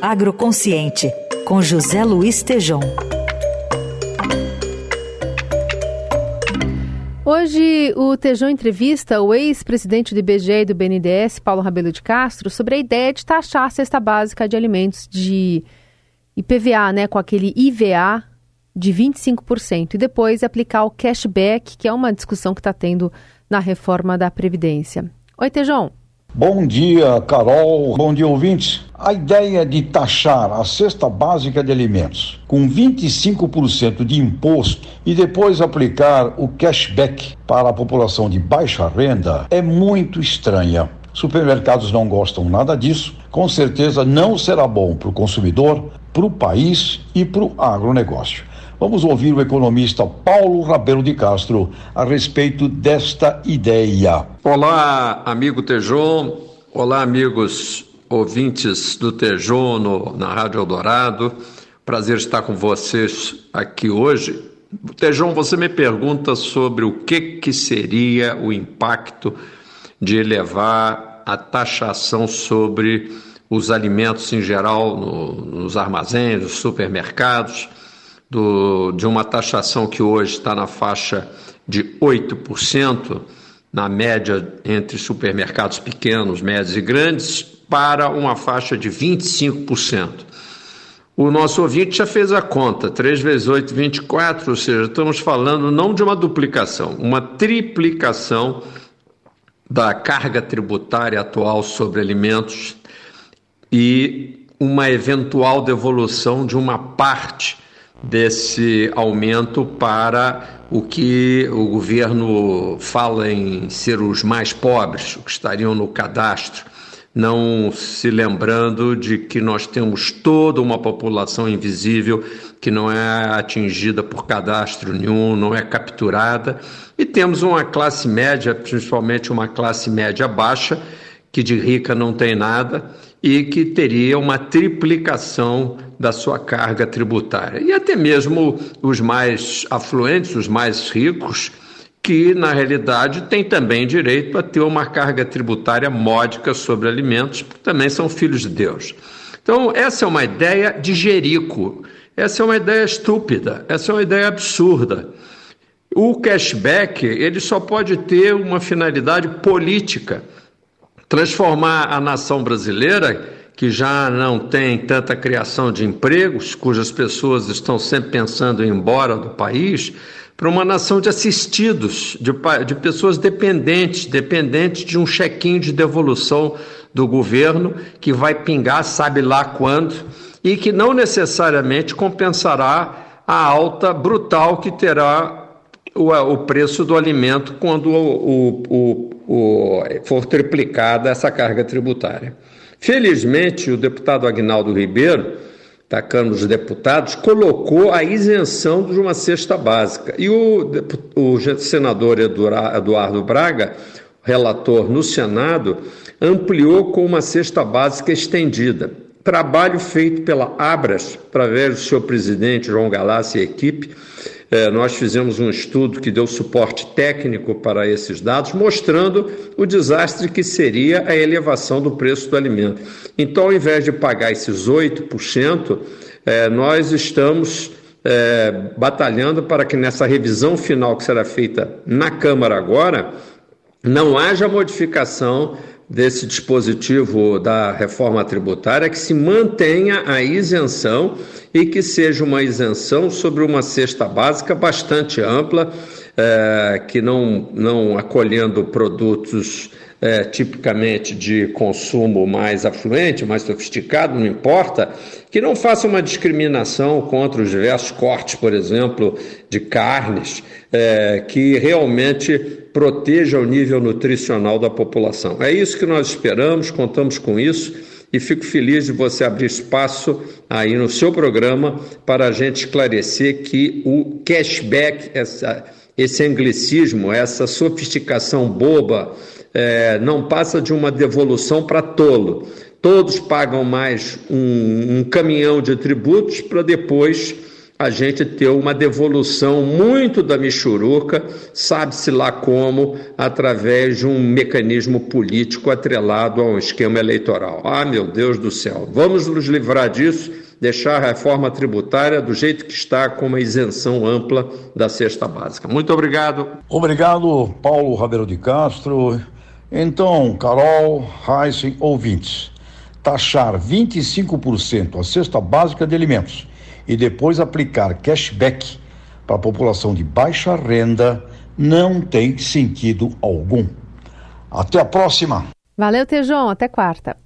Agroconsciente, com José Luiz Tejom. Hoje, o Tejão entrevista o ex-presidente do IBGE e do BNDES, Paulo Rabelo de Castro, sobre a ideia de taxar a cesta básica de alimentos de IPVA, né, com aquele IVA de 25%, e depois aplicar o cashback, que é uma discussão que está tendo na reforma da Previdência. Oi, Tejão. Bom dia, Carol. Bom dia, ouvintes. A ideia de taxar a cesta básica de alimentos com 25% de imposto e depois aplicar o cashback para a população de baixa renda é muito estranha. Supermercados não gostam nada disso. Com certeza não será bom para o consumidor, para o país e para o agronegócio. Vamos ouvir o economista Paulo Rabelo de Castro a respeito desta ideia. Olá, amigo Tejon. Olá, amigos ouvintes do Tejon na Rádio Eldorado. Prazer estar com vocês aqui hoje. Tejon, você me pergunta sobre o que, que seria o impacto de elevar a taxação sobre os alimentos em geral no, nos armazéns, nos supermercados do, de uma taxação que hoje está na faixa de 8%, na média entre supermercados pequenos, médios e grandes, para uma faixa de 25%. O nosso ouvinte já fez a conta, 3 vezes 8, 24, ou seja, estamos falando não de uma duplicação, uma triplicação da carga tributária atual sobre alimentos e uma eventual devolução de uma parte desse aumento para o que o governo fala em ser os mais pobres, que estariam no cadastro, não se lembrando de que nós temos toda uma população invisível que não é atingida por cadastro nenhum, não é capturada, e temos uma classe média, principalmente uma classe média baixa, que de rica não tem nada e que teria uma triplicação da sua carga tributária. E até mesmo os mais afluentes, os mais ricos, que na realidade têm também direito a ter uma carga tributária módica sobre alimentos, porque também são filhos de Deus. Então, essa é uma ideia de Jerico, essa é uma ideia estúpida, essa é uma ideia absurda. O cashback, ele só pode ter uma finalidade política transformar a nação brasileira, que já não tem tanta criação de empregos, cujas pessoas estão sempre pensando em ir embora do país, para uma nação de assistidos, de, de pessoas dependentes, dependentes de um chequinho de devolução do governo que vai pingar, sabe lá quando, e que não necessariamente compensará a alta brutal que terá o, o preço do alimento quando o, o, for triplicada essa carga tributária. Felizmente, o deputado Agnaldo Ribeiro, tacando os deputados, colocou a isenção de uma cesta básica. E o, o senador Eduardo Braga, relator no Senado, ampliou com uma cesta básica estendida. Trabalho feito pela Abras, através do seu presidente João Galassi e equipe, é, nós fizemos um estudo que deu suporte técnico para esses dados, mostrando o desastre que seria a elevação do preço do alimento. Então, ao invés de pagar esses 8%, é, nós estamos é, batalhando para que nessa revisão final que será feita na Câmara agora, não haja modificação desse dispositivo da reforma tributária que se mantenha a isenção e que seja uma isenção sobre uma cesta básica bastante ampla, é, que não, não acolhendo produtos é, tipicamente de consumo mais afluente, mais sofisticado, não importa, que não faça uma discriminação contra os diversos cortes, por exemplo, de carnes, é, que realmente proteja o nível nutricional da população. É isso que nós esperamos, contamos com isso e fico feliz de você abrir espaço aí no seu programa para a gente esclarecer que o cashback, essa, esse anglicismo, essa sofisticação boba, é, não passa de uma devolução para tolo. Todos pagam mais um, um caminhão de tributos para depois a gente ter uma devolução muito da Michuruca, sabe-se lá como, através de um mecanismo político atrelado a um esquema eleitoral. Ah, meu Deus do céu, vamos nos livrar disso, deixar a reforma tributária do jeito que está, com uma isenção ampla da cesta básica. Muito obrigado. Obrigado, Paulo Rabelo de Castro. Então, Carol, Heisen, ouvintes, taxar 25% a cesta básica de alimentos e depois aplicar cashback para a população de baixa renda não tem sentido algum. Até a próxima. Valeu, Tejon. Até quarta.